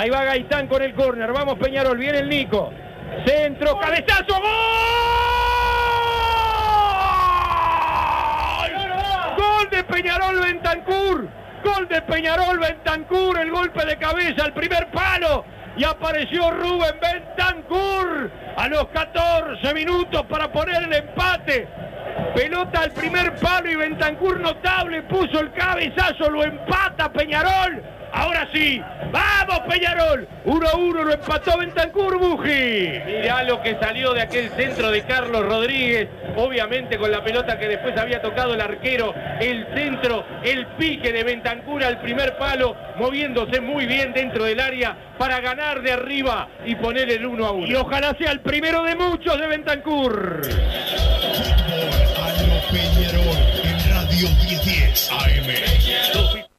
Ahí va Gaitán con el córner. Vamos Peñarol, viene el Nico. Centro, cabezazo, gol. Gol de Peñarol Bentancur. Gol de Peñarol Bentancur. El golpe de cabeza, el primer palo. Y apareció Rubén Bentancur a los 14 minutos para poner el empate. Pelota al primer palo y Bentancur notable puso el cabezazo, lo empata Peñarol. Ahora sí, vamos Peñarol. 1 a 1 lo empató Bentancur Buji. Mirá lo que salió de aquel centro de Carlos Rodríguez. Obviamente con la pelota que después había tocado el arquero. El centro, el pique de Bentancur al primer palo, moviéndose muy bien dentro del área para ganar de arriba y poner el 1 a 1. Y ojalá sea el primero de muchos de Bentancur. En Radio 1010 AM. Restos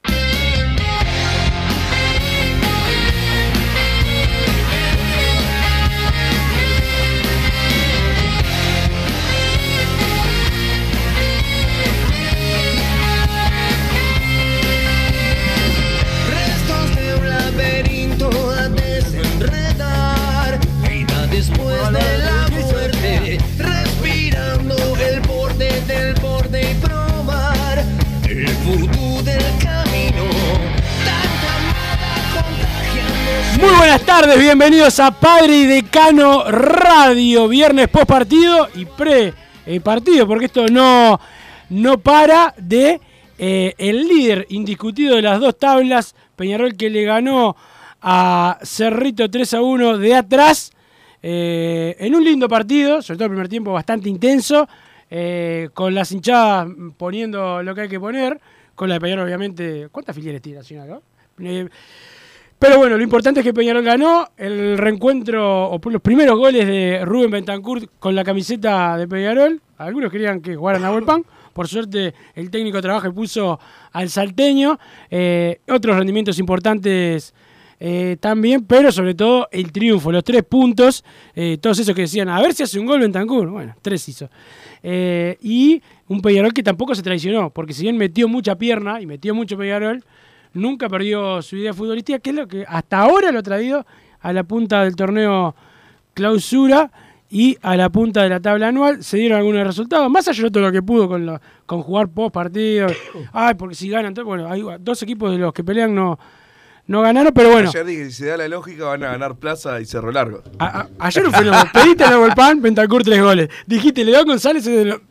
Muy buenas tardes, bienvenidos a Padre y Decano Radio, viernes post partido y pre eh, partido, porque esto no, no para de eh, el líder indiscutido de las dos tablas, Peñarol que le ganó a Cerrito 3 a 1 de atrás, eh, en un lindo partido, sobre todo el primer tiempo bastante intenso, con las hinchadas poniendo lo que hay que poner, con la de Peñarol obviamente, ¿cuántas filiales tiene Nacional? Pero bueno, lo importante es que Peñarol ganó el reencuentro, o los primeros goles de Rubén Bentancur con la camiseta de Peñarol. Algunos querían que jugaran a Pan. Por suerte, el técnico trabaja y puso al salteño. Eh, otros rendimientos importantes eh, también, pero sobre todo el triunfo, los tres puntos. eh, todos esos que decían, a ver si hace un gol Bentancur. Bueno, tres hizo. Y un Peñarol que tampoco se traicionó, porque si bien metió mucha pierna y metió mucho Peñarol, nunca perdió su idea futbolística, que es lo que hasta ahora lo ha traído a la punta del torneo clausura y a la punta de la tabla anual. Se dieron algunos resultados, más allá de todo lo que pudo con, lo- con jugar post partido. Ay, porque si ganan, entonces, bueno, hay dos equipos de los que pelean no, no ganaron, pero bueno. Ayer dije, si se da la lógica, van a ganar Plaza y Cerro Largo. A- a- ayer fue lo pediste el pan, Bentancur tres goles. Dijiste, León González es de lo-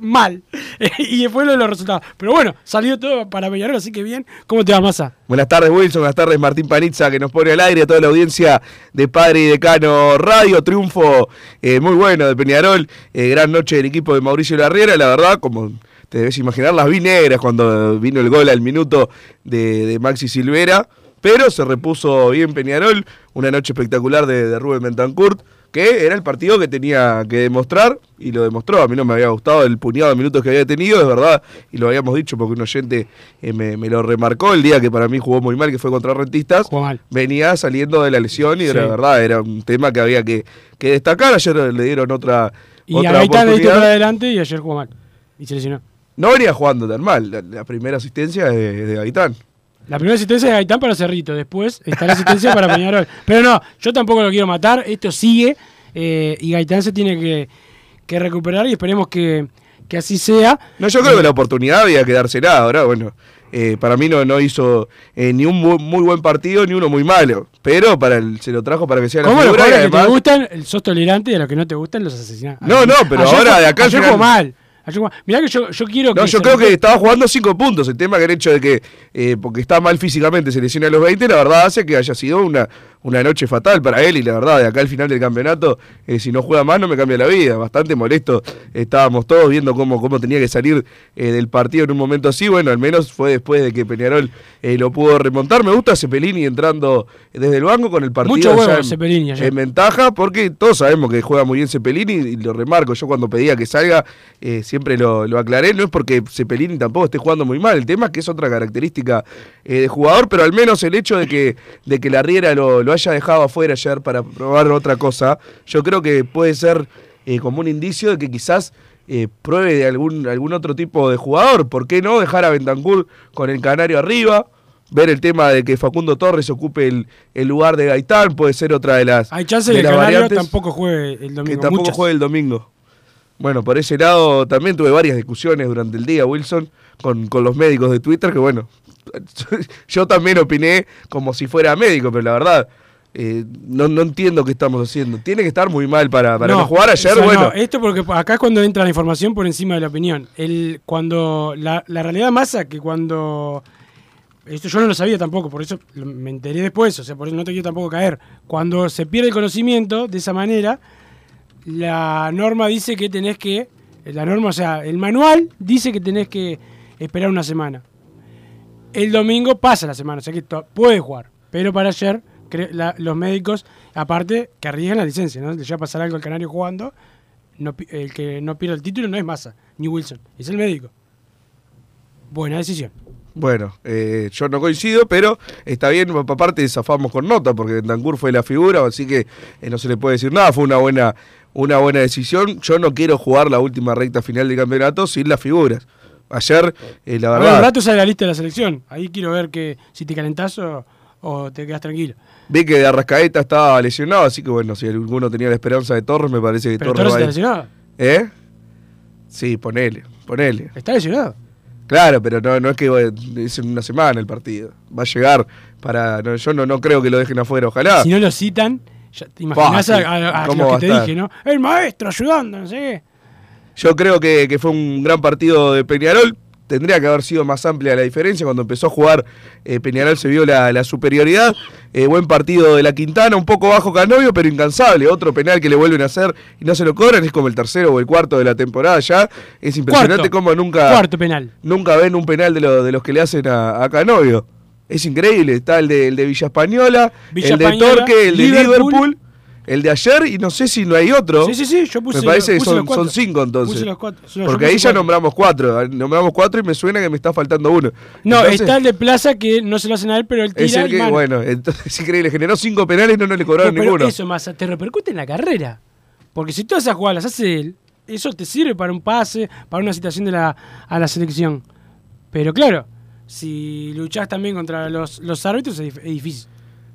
mal. y fue lo de los resultados. Pero bueno, salió todo para Peñarol, así que bien. ¿Cómo te va, Massa? Buenas tardes, Wilson. Buenas tardes, Martín Panizza, que nos pone al aire a toda la audiencia de Padre y Decano Radio. Triunfo eh, muy bueno de Peñarol. Eh, gran noche del equipo de Mauricio Larriera. La verdad, como te debes imaginar, las vi negras cuando vino el gol al minuto de, de Maxi Silvera. Pero se repuso bien Peñarol. Una noche espectacular de, de Rubén Bentancourt. Que era el partido que tenía que demostrar y lo demostró. A mí no me había gustado el puñado de minutos que había tenido, es verdad, y lo habíamos dicho porque un oyente eh, me, me lo remarcó el día que para mí jugó muy mal, que fue contra Rentistas. Venía saliendo de la lesión y Sí. la verdad era un tema que había que, que destacar. Ayer le dieron otra, Y otra a Gaitán le para adelante y ayer jugó mal. Y se lesionó. No venía jugando tan mal. La, la primera asistencia es de, de Gaitán. La primera asistencia de Gaitán para Cerrito, después está la asistencia para Peñarol. Pero no, yo tampoco lo quiero matar, esto sigue eh, y Gaitán se tiene que, que recuperar y esperemos que, que así sea. No, yo creo que la oportunidad había que dársela. Ahora, bueno, eh, para mí no, no hizo eh, ni un muy, muy buen partido ni uno muy malo. Pero para el, se lo trajo para que sea la ¿Cómo los figura y jugadores que te gustan, sos tolerante y a los que no te gustan los asesinás? No, no, pero Ayer ahora de acá Ayer mal. Mirá que yo, yo quiero No, que. yo se creo que estaba jugando cinco puntos. El tema que el hecho de que, eh, porque está mal físicamente, se lesiona a los 20, la verdad hace que haya sido una, una noche fatal para él. Y la verdad, de acá al final del campeonato, eh, si no juega más, no me cambia la vida. Bastante molesto. Estábamos todos viendo cómo, cómo tenía que salir eh, del partido en un momento así. Bueno, al menos fue después de que Peñarol eh, lo pudo remontar. Me gusta Cepelini entrando desde el banco con el partido Mucho ya en- Cepelini en ventaja, porque todos sabemos que juega muy bien Cepelini y lo remarco. Yo cuando pedía que salga, siempre lo, lo aclaré. No es porque Cepelini tampoco esté jugando muy mal. El tema es que es otra característica de jugador, pero al menos el hecho de que, de que la Riera lo, lo haya dejado afuera ayer para probar otra cosa, yo creo que puede ser eh, como un indicio de que quizás. eh, pruebe de algún, algún otro tipo de jugador. ¿Por qué no dejar a Bentancur con el Canario arriba? Ver el tema de que Facundo Torres ocupe el, el lugar de Gaitán, puede ser otra de las. Hay chance de que las Canario tampoco juegue el domingo. que tampoco muchas. juegue el domingo. Bueno, por ese lado también tuve varias discusiones durante el día, Wilson, con, con los médicos de Twitter, que bueno, yo también opiné como si fuera médico, pero la verdad, eh, no, no entiendo qué estamos haciendo. Tiene que estar muy mal para, para no, jugar ayer, bueno. no, esto porque acá es cuando entra la información por encima de la opinión. El, cuando la, la realidad masa que cuando esto yo no lo sabía tampoco, por eso me enteré después, o sea, por eso no te quiero tampoco caer. Cuando se pierde el conocimiento de esa manera, la norma dice que tenés que, la norma, o sea, el manual dice que tenés que esperar una semana. El domingo pasa la semana, o sea que puede jugar. Pero para ayer, la- los médicos, aparte, que arriesgan la licencia, ¿no? Le llega a pasar algo al canario jugando, no el que no pierde el título no es Massa, ni Wilson, es el médico. Buena decisión. Bueno, eh, yo no coincido, pero está bien, aparte zafamos con nota, porque Bentancur fue la figura, así que eh, no se le puede decir nada, fue una buena, una buena decisión. Yo no quiero jugar la última recta final del campeonato sin las figuras. Ayer, eh, la verdad, un rato sale la lista de la selección. Ahí quiero ver que si te calentás o, o te quedas tranquilo. vi que de Arrascaeta estaba lesionado, así que bueno, si alguno tenía la esperanza de Torres, me parece que Pero Torres Torres va está lesionado. ¿Eh? Sí, ponele, ponele. Está lesionado. Claro, pero no, no es que es en una semana el partido. Va a llegar para. no, yo no, no creo que lo dejen afuera, ojalá. Si no lo citan, ya te imaginás Bah, a, a- a ¿Cómo los va que te dije, ¿no? El maestro ayudando, no sé qué. Yo creo que, que fue un gran partido de Peñarol. Tendría que haber sido más amplia la diferencia. Cuando empezó a jugar eh, Peñarol se vio la, la superioridad. Eh, buen partido de la Quintana, un poco bajo Canovio, pero incansable. Otro penal que le vuelven a hacer y no se lo cobran. Es como el tercero o el cuarto de la temporada ya. Es impresionante Cuarto. cómo nunca, Cuarto penal. nunca ven un penal de, lo- de los que le hacen a, a Canovio. Es increíble. Está el de, el de Villa Española, Villa el de Española, Torque, el de Liverpool. Liverpool. El de ayer y no sé si no hay otro. Sí, sí, sí, yo puse Me parece que son, cinco entonces. Puse los cuatro. Yo Porque ahí ya cuatro. nombramos cuatro. Nombramos cuatro y me suena que me está faltando uno. No, Entonces, está el de Plaza que no se lo hacen a él, pero él Es tira el y que, mano. bueno, entonces es increíble. Generó cinco penales y no, no le cobraron No, pero ninguno. eso, Massa, te repercute en la carrera. Porque si todas esas jugadas las hace él, eso te sirve para un pase, para una citación de la, a la selección. Pero claro, si luchás también contra los, los árbitros es, es difícil.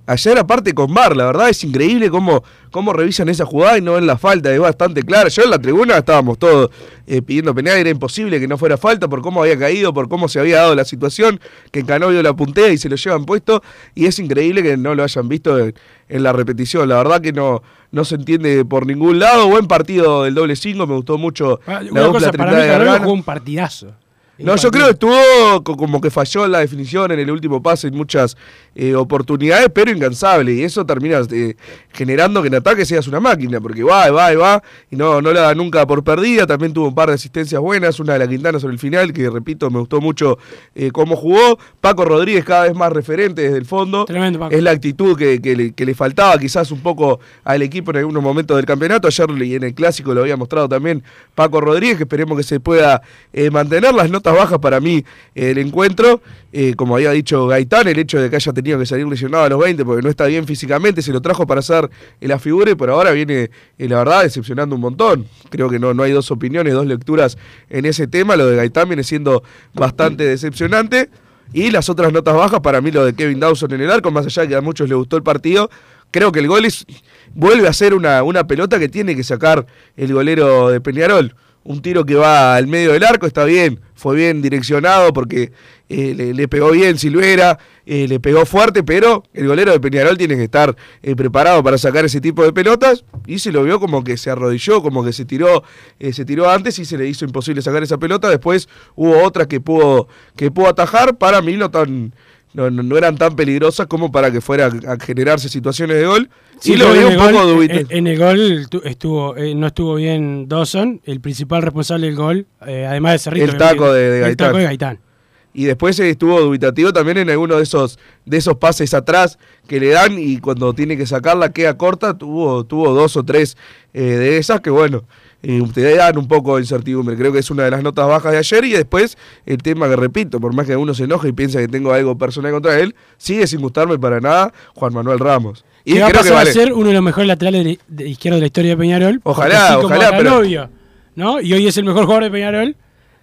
Ayer aparte con Bar, la verdad es increíble cómo, cómo revisan esa jugada y no ven la falta, es bastante clara. Yo en la tribuna estábamos todos eh, pidiendo penal, era imposible que no fuera falta por cómo había caído, por cómo se había dado la situación, que Canovio la puntea y se lo llevan puesto y es increíble que no lo hayan visto en, en la repetición. La verdad que no, no se entiende por ningún lado. Buen partido del doble 5, me gustó mucho Ah, la Una dupla cosa, para mí de Gargano. jugó un partidazo. No, yo creo que estuvo co- como que falló en la definición en el último pase en muchas eh, oportunidades, pero incansable. Y eso termina eh, generando que en ataque seas una máquina, porque va y va y va, y no, no la da nunca por perdida. También tuvo un par de asistencias buenas, una de la Quintana sobre el final, que repito, me gustó mucho eh, cómo jugó. Paco Rodríguez cada vez más referente desde el fondo. Tremendo, Paco. Es la actitud que, que le, que le faltaba quizás un poco al equipo en algunos momentos del campeonato. Ayer y en el clásico lo había mostrado también Paco Rodríguez, que esperemos que se pueda eh, mantener las notas bajas para mí el encuentro. Eh, como había dicho Gaitán, el hecho de que haya tenido que salir lesionado a los 20 porque no está bien físicamente, se lo trajo para hacer la figura y por ahora viene, eh, la verdad, decepcionando un montón. Creo que no, no hay dos opiniones, dos lecturas en ese tema. Lo de Gaitán viene siendo bastante decepcionante. Y las otras notas bajas, para mí lo de Kevin Dawson en el arco, más allá de que a muchos les gustó el partido, creo que el gol es, vuelve a ser una, una pelota que tiene que sacar el golero de Peñarol. Un tiro que va al medio del arco, está bien, fue bien direccionado porque eh, le, pegó bien Silvera, eh, le pegó fuerte, pero el golero de Peñarol tiene que estar eh, preparado para sacar ese tipo de pelotas y se lo vio como que se arrodilló, como que se tiró, eh, se tiró antes y se le hizo imposible sacar esa pelota. Después hubo otras que pudo, que pudo atajar, para mí no tan. No, no- no eran tan peligrosas como para que fuera a generarse situaciones de gol. Sí, y lo en un poco dubitativo. En, en el gol tu- estuvo, eh, no estuvo bien Dawson, el principal responsable del gol, eh, además de Cerrito. El taco de- de El Gaitán. taco de Gaitán. Y después eh, estuvo dubitativo también en alguno de esos, de esos pases atrás que le dan y cuando tiene que sacarla queda corta, tuvo, tuvo dos o tres eh, de esas que bueno, te dan un poco de incertidumbre. Creo que es una de las notas bajas de ayer y después el tema que repito, por más que uno se enoje y piensa que tengo algo personal contra él, sigue sin gustarme para nada Juan Manuel Ramos. Y que va a pasar vale- a ser uno de los mejores laterales de, de la historia de Peñarol. Ojalá, ojalá, pero- Canovio, ¿no? Y hoy es el mejor jugador de Peñarol.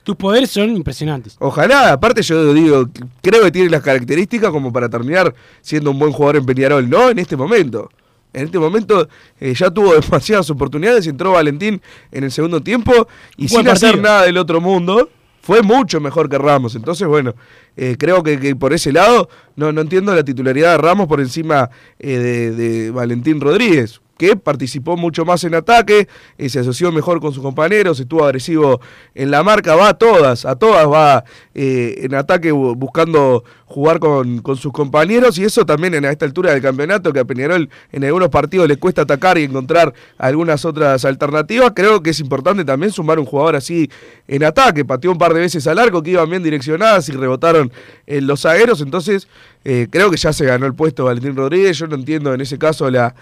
Tus poderes son impresionantes. Ojalá, aparte yo digo, creo que tiene las características como para terminar siendo un buen jugador en Peñarol, no en este momento. En este momento eh, ya tuvo demasiadas oportunidades, entró Valentín en el segundo tiempo y sin hacer nada del otro mundo, fue mucho mejor que Ramos. Entonces, bueno, eh, creo que, que por ese lado no, no entiendo la titularidad de Ramos por encima eh, de, de Valentín Rodríguez que participó mucho más en ataque, eh, se asoció mejor con sus compañeros, estuvo agresivo en la marca, va a todas, a todas va eh, en ataque bu- buscando jugar con, con sus compañeros y eso también en esta altura del campeonato que a Peñarol en algunos partidos le cuesta atacar y encontrar algunas otras alternativas, creo que es importante también sumar un jugador así en ataque, pateó un par de veces al arco que iban bien direccionadas y rebotaron en los zagueros, entonces eh, creo que ya se ganó el puesto Valentín Rodríguez, yo no entiendo en ese caso la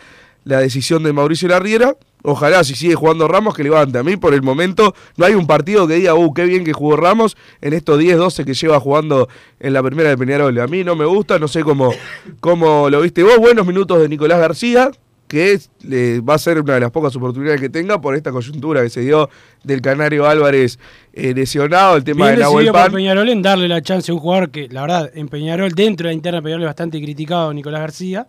la decisión de Mauricio Larriera. Ojalá si sigue jugando Ramos que levante. A mí por el momento no hay un partido que diga, uh, qué bien que jugó Ramos en estos 10, 12 que lleva jugando en la primera de Peñarol. A mí no me gusta, no sé cómo, cómo lo viste vos. Buenos minutos de Nicolás García, que es- le va a ser una de las pocas oportunidades que tenga por esta coyuntura que se dio del Canario Álvarez eh, lesionado, el tema Bien de Nahuel decidido por Pan. Peñarol en darle la chance a un jugador que, la verdad, en Peñarol, dentro de la interna de Peñarol es bastante criticado, Nicolás García,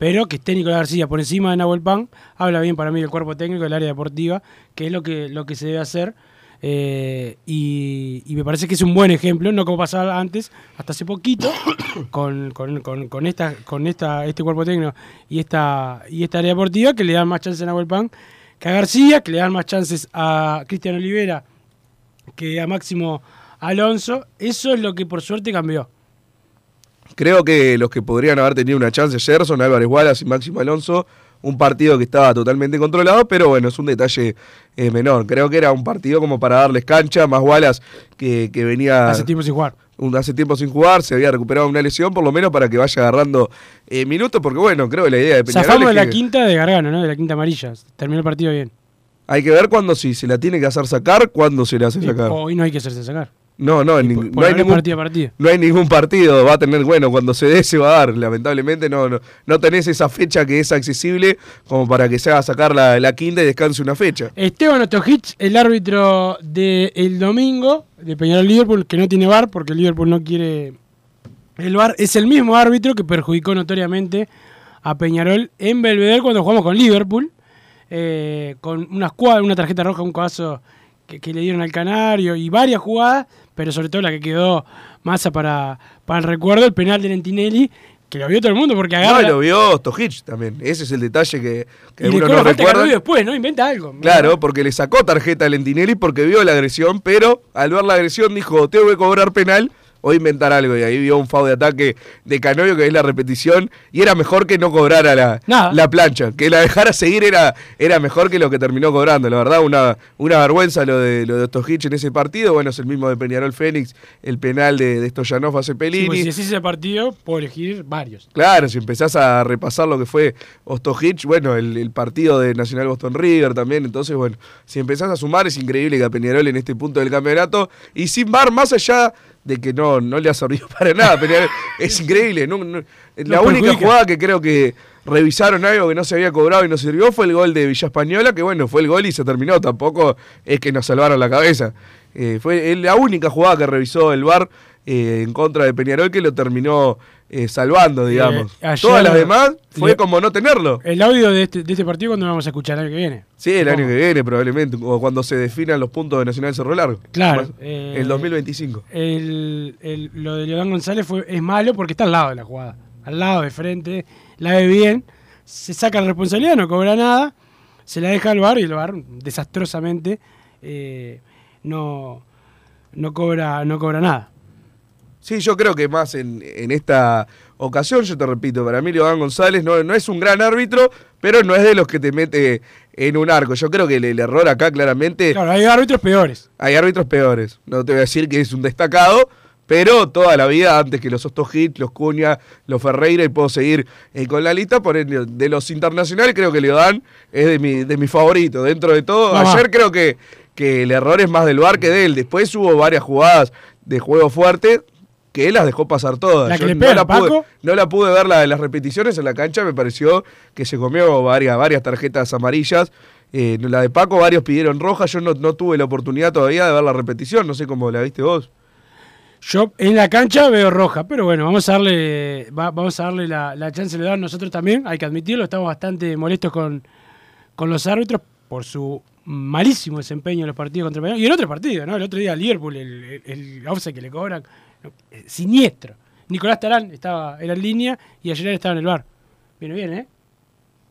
pero que esté Nicolás García por encima de Nahuel Pan, habla bien para mí del cuerpo técnico del área deportiva, que es lo que, lo que se debe hacer. eh, y, me parece que es un buen ejemplo, no como pasaba antes, hasta hace poquito, con, con, con, con esta, con esta, este cuerpo técnico y esta, y esta área deportiva, que le dan más chances a Nahuel Pan que a García, que le dan más chances a Cristian Olivera que a Máximo Alonso. Eso es lo que por suerte cambió. Creo que los que podrían haber tenido una chance ayer son Álvarez Wallace y Máximo Alonso. Un partido que estaba totalmente controlado, pero bueno, es un detalle eh, menor. Creo que era un partido como para darles cancha, más Wallace que, que venía Hace tiempo sin jugar. un- hace tiempo sin jugar, se había recuperado una lesión, por lo menos para que vaya agarrando eh, minutos, porque bueno, creo que la idea de Peñarol Zafamos de la que quinta de Gargano, ¿no? De la quinta amarilla. Terminó el partido bien. hay que ver cuándo si se la tiene que hacer sacar, cuándo se la hace sacar. Hoy no hay que hacerse sacar. No, no, no hay ningún partido. No hay ningún partido, va a tener, bueno, cuando se dé se va a dar. Lamentablemente no, no, no tenés esa fecha que es accesible como para que se haga sacar la, la quinta y descanse una fecha. Esteban Ostojic, el árbitro del domingo de Peñarol Liverpool, que no tiene VAR porque Liverpool no quiere el VAR, es el mismo árbitro que perjudicó notoriamente a Peñarol en Belvedere cuando jugamos con Liverpool, eh, con una escuadra, una tarjeta roja, un caso que, que le dieron al Canario y varias jugadas, pero sobre todo la que quedó masa para, para el recuerdo, el penal de Lentinelli, que lo vio todo el mundo porque No, agarra y lo vio Stojic también. Ese es el detalle que, que y cobra no falta a recuerdan. Canovio después, ¿no? Inventa algo. Claro, porque le sacó tarjeta a Lentinelli porque vio la agresión, pero al ver la agresión dijo, tengo que cobrar penal o inventar algo. Y ahí vio un foul de ataque de Canovio, que es la repetición, y era mejor que no cobrara la, la plancha. Que la dejara seguir era, era mejor que lo que terminó cobrando. La verdad, una, una vergüenza lo de, lo de Stojic en ese partido. Bueno, es el mismo de Peñarol Fénix, el penal de, de Stoyanov a Sí, Cepelini. pues, si decís ese partido, puedo elegir varios. Claro, si empezás a repasar lo que fue Ostojic, bueno, el, el partido de Nacional Boston River también, entonces, bueno, si empezás a sumar, es increíble que a Peñarol en este punto del campeonato, y sin bar, más allá de que no, no le ha servido para nada, es increíble. no- no- la No única perjudica. jugada que creo que revisaron algo que no se había cobrado y no sirvió fue el gol de Villa Española, que bueno, fue el gol y se terminó, tampoco es que nos salvaron la cabeza. Eh, fue la única jugada que revisó el VAR eh, en contra de Peñarol que lo terminó eh, salvando, digamos. ayer- Todas las demás fue le- como no tenerlo. El audio de este, de este partido cuando lo vamos a escuchar el año que viene. Sí, el año que viene probablemente, o cuando se definan los puntos de Nacional Cerro Largo. Claro, Más- eh, el 2025. El, el- lo de Leodán González fue, es malo porque está al lado de la jugada. Al lado, de frente, la ve bien, se saca la responsabilidad, no cobra nada, se la deja al bar y el bar desastrosamente eh, no, no, cobra, no cobra nada. Sí, yo creo que más en, en esta ocasión, yo te repito, para mí Leodán González no, no es un gran árbitro, pero no es de los que te mete en un arco. Yo creo que el, el error acá claramente... Claro, hay árbitros peores. Hay árbitros peores. No te voy a decir que es un destacado, pero toda la vida, antes que los Ostojit, los Cuña, los Ferreira, y puedo seguir eh, con la lista, por el- de los internacionales, creo que Leodán es de mi, de mi favorito. Dentro de todo, ayer creo que, que el error es más del bar que de él. Después hubo varias jugadas de juego fuerte que él las dejó pasar todas. La que le no, pega la a pude, Paco. no la pude ver la de las repeticiones en la cancha, me pareció que se comió varias, varias tarjetas amarillas. Eh, la de Paco, varios pidieron roja, yo no, no tuve la oportunidad todavía de ver la repetición, no sé cómo la viste vos. Yo en la cancha veo roja, pero bueno, vamos a darle, va- vamos a darle la, la chance de dar nosotros también, hay que admitirlo, estamos bastante molestos con, con los árbitros por su malísimo desempeño en los partidos contra Peñarol. Y en otro partido, ¿no? El otro día Liverpool, el, el, el que le cobran, no, siniestro. Nicolás Tarán estaba, era en línea y ayer estaba en el bar. Viene bien, ¿eh?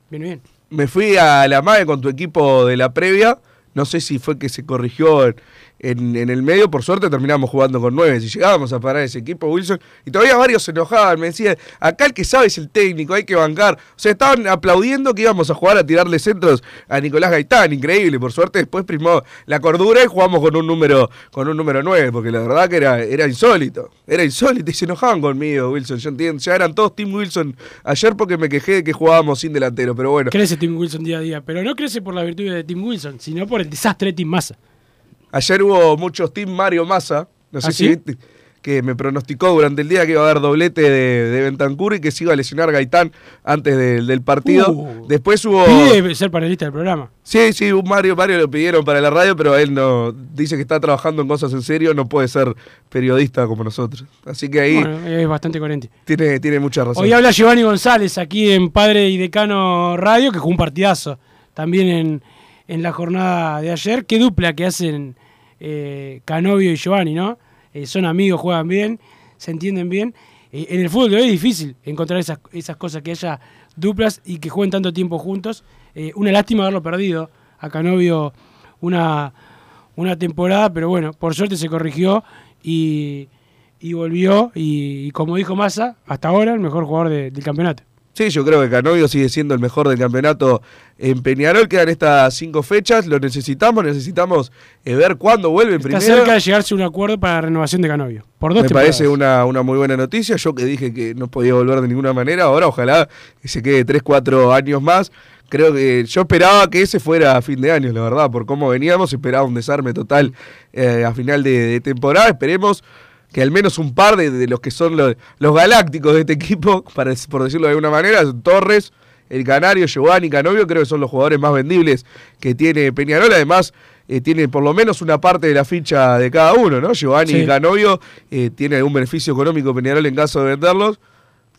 Viene bien. Me fui a la MAE con tu equipo de la previa, no sé si fue que se corrigió en- el medio, por suerte terminamos jugando con nueve. Si llegábamos a parar ese equipo, Wilson, y todavía varios se enojaban, me decían, acá el que sabe es el técnico, hay que bancar. O sea, estaban aplaudiendo que íbamos a jugar a tirarle centros a Nicolás Gaitán, increíble. Por suerte después primó la cordura y jugamos con un número con un número 9, porque la verdad que era, era insólito. Era insólito y se enojaban conmigo, Wilson. Yo entiendo, ya eran todos Team Wilson ayer porque me quejé de que jugábamos sin delantero, pero bueno. Crece Tim Wilson día a día, pero no crece por la virtud de Tim Wilson, sino por el desastre de Tim Massa. Ayer hubo muchos Team Mario Massa, no sé ¿Ah, si sí? viste, que me pronosticó durante el día que iba a haber doblete de, de Bentancur y que se iba a lesionar Gaitán antes del- del partido. Uh. Después hubo... Pide ser panelista del programa. Sí, sí, un Mario, Mario lo pidieron para la radio, pero él no dice que está trabajando en cosas en serio, no puede ser periodista como nosotros. Así que ahí Bueno, es bastante coherente. tiene, tiene mucha razón. Hoy habla Giovanni González aquí en Padre y Decano Radio, que jugó un partidazo también en, en la jornada de ayer. Qué dupla que hacen eh, Canovio y Giovanni, ¿no? Eh, son amigos, juegan bien, se entienden bien. Eh, en el fútbol de hoy es difícil encontrar esas, esas cosas, que haya duplas y que jueguen tanto tiempo juntos. Una lástima haberlo perdido a Canovio una, una temporada, pero bueno, por suerte se corrigió y, y volvió. Y, como dijo Massa, hasta ahora el mejor jugador de- del campeonato. Sí, yo creo que Canovio sigue siendo el mejor del campeonato en Peñarol. Quedan estas cinco fechas, lo necesitamos, necesitamos eh, ver cuándo vuelve Está primero. cerca de llegarse a un acuerdo para la renovación de Canovio. Por dos Me temporadas. parece una, una muy buena noticia. Yo que dije que no podía volver de ninguna manera, ahora ojalá que se quede 3, 4 años más. Creo que yo esperaba que ese fuera a fin de año, la verdad, por cómo veníamos, esperaba un desarme total eh, a final de, de temporada. Esperemos que al menos un par de, de los que son los, los galácticos de este equipo, para, por decirlo de alguna manera, Torres, el Canario, Giovanni, Canovio, creo que son los jugadores más vendibles que tiene Peñarol. Además, eh, tiene por lo menos una parte de la ficha de cada uno, ¿no? Giovanni Sí. y Canovio eh, tiene algún beneficio económico Peñarol en caso de venderlos.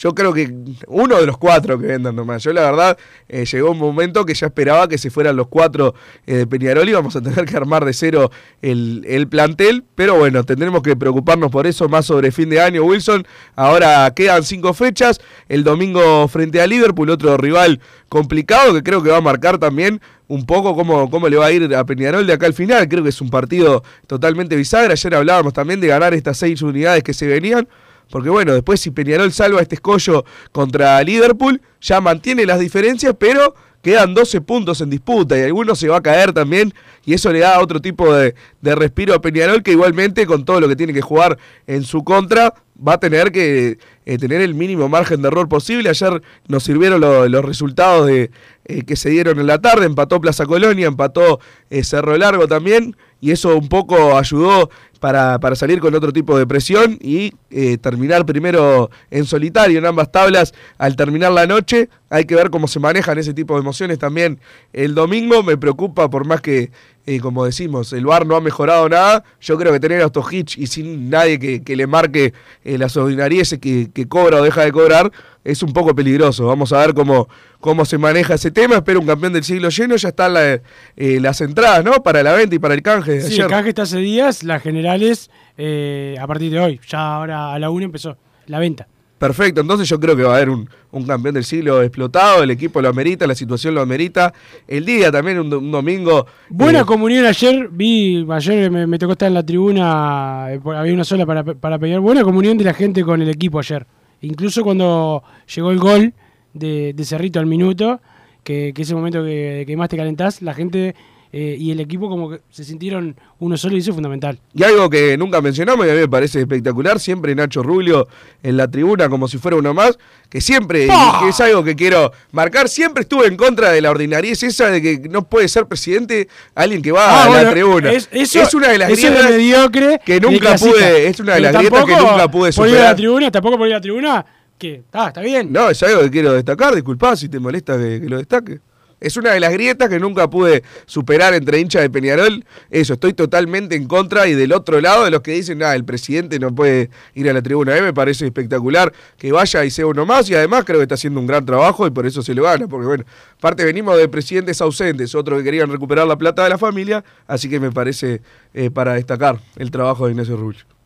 Yo creo que uno de los cuatro que vendan nomás. Yo la verdad eh, llegó un momento que ya esperaba que se fueran los cuatro eh, de Peñarol y vamos a tener que armar de cero el, el plantel. Pero bueno, tendremos que preocuparnos por eso más sobre fin de año, Wilson. Ahora quedan cinco fechas. El domingo frente a Liverpool, otro rival complicado que creo que va a marcar también un poco cómo, cómo le va a ir a Peñarol de acá al final. Creo que es un partido totalmente bisagra. Ayer hablábamos también de ganar estas seis unidades que se venían. Porque bueno, después si Peñarol salva este escollo contra Liverpool, ya mantiene las diferencias, pero quedan 12 puntos en disputa y alguno se va a caer también y eso le da otro tipo de, de respiro a Peñarol que igualmente con todo lo que tiene que jugar en su contra va a tener que eh, tener el mínimo margen de error posible. Ayer nos sirvieron lo- los resultados de, eh, que se dieron en la tarde, empató Plaza Colonia, empató eh, Cerro Largo también y eso un poco ayudó para, para salir con otro tipo de presión y eh, terminar primero en solitario en ambas tablas al terminar la noche. Hay que ver cómo se manejan ese tipo de emociones también el domingo. Me preocupa por más que como decimos, el VAR no ha mejorado nada. Yo creo que tener a Hitch y sin nadie que, que le marque eh, las ordinarieces que, que cobra o deja de cobrar es un poco peligroso. Vamos a ver cómo, cómo se maneja ese tema. Espero un campeón del siglo lleno. Ya están la- eh, las entradas, ¿no? Para la venta y para el canje Sí, ayer. el canje está hace días, las generales eh, a partir de hoy. Ya ahora a la 1 empezó la venta. Perfecto, entonces yo creo que va a haber un, un campeón del siglo explotado, el equipo lo amerita, la situación lo amerita. El día también, un, un domingo. Buena eh, comunión ayer, vi, ayer me, me tocó estar en la tribuna, eh, había una sola para, para pelear. Buena comunión de la gente con el equipo ayer. Incluso cuando llegó el gol de, de Cerrito al minuto, que, que ese momento que, que más te calentás, la gente eh, y el equipo como que se sintieron uno solo y eso es fundamental. Y algo que nunca mencionamos y a mí me parece espectacular, siempre Nacho Rubio en la tribuna como si fuera uno más, que siempre, que es algo que quiero marcar, siempre estuve en contra de la ordinariez esa de que no puede ser presidente alguien que va Ah, a bueno, la tribuna. es- eso- una de las es grietas mediocre que nunca pude, es una de las grietas que nunca pude por ir a la superar. tribuna, tampoco por ir a la tribuna, que ah, está bien. No, es algo que quiero destacar, disculpá si te molesta que, que lo destaque. Es una de las grietas que nunca pude superar entre hinchas de Peñarol. Eso, estoy totalmente en contra y del otro lado de los que dicen, nada, el presidente no puede ir a la tribuna. A me parece espectacular que vaya y sea uno más y además creo que está haciendo un gran trabajo y por eso se lo gana. Porque bueno, aparte venimos de presidentes ausentes, otros que querían recuperar la plata de la familia, así que me parece eh, para destacar el trabajo de Ignacio Rubio.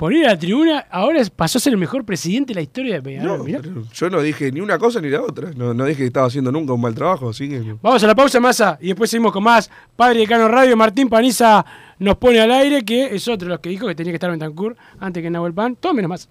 Por ir a la tribuna, ahora pasó a ser el mejor presidente de la historia de Peñarol. No, yo no dije ni una cosa ni la otra. No, no dije que estaba haciendo nunca un mal trabajo, así que... Vamos a la pausa, Massa, y después seguimos con más. Padre de Cano Radio, Martín Paniza nos pone al aire, que es otro de los que dijo que tenía que estar en Bentancur antes que en Nahuel Pan. Todo menos más.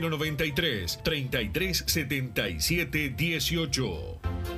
093 33 77 18.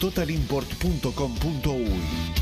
www.totalimport.com.uy.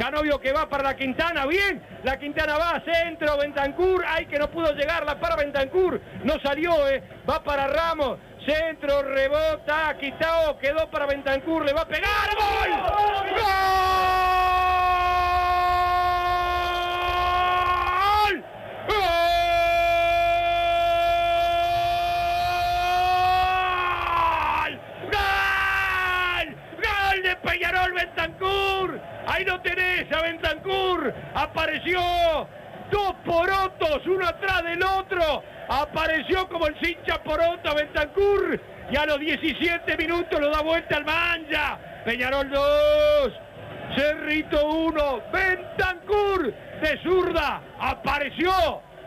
Canovio que va para la Quintana, bien, la Quintana va, centro, Bentancur, ay que no pudo llegarla para Bentancur, no salió, eh. va para Ramos, centro, rebota, quitado, quedó para Bentancur, le va a pegar, ¡gol! ¡Gol! ¡Gol! ¡Gol! ¡Gol de Peñarol Bentancur! Ahí lo tenés a Bentancur. Apareció dos porotos, uno atrás del otro. Apareció como el cincha poroto Bentancur. Y a los 17 minutos lo da vuelta al Manja. Peñarol 2. Cerrito 1. Bentancur de zurda. Apareció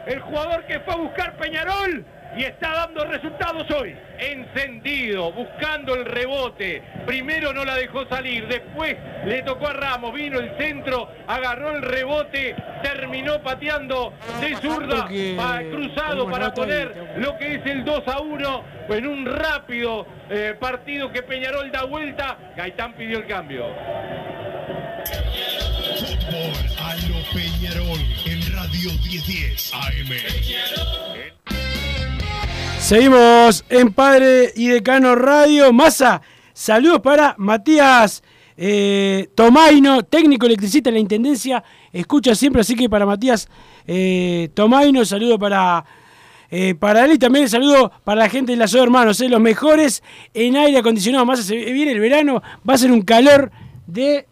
el jugador que fue a buscar Peñarol y está dando resultados hoy. Encendido, buscando el rebote. Primero no la dejó salir, después le tocó a Ramos, vino el centro, agarró el rebote, terminó pateando de zurda, que- cruzado para ahí, poner lo que es el 2 a 1 en un rápido eh, partido que Peñarol da vuelta. Gaitán pidió el cambio. Fútbol a lo Peñarol en Radio 1010 AM. Seguimos en Padre y Decano Radio. Massa, saludos para Matías eh, Tomaino, técnico electricista en la Intendencia. Escucha siempre, así que para Matías eh, Tomaino, saludo para, eh, para él y también saludo para la gente de la Ciudad Hermanos, eh, los mejores en aire acondicionado. Massa, se viene el verano, va a ser un calor de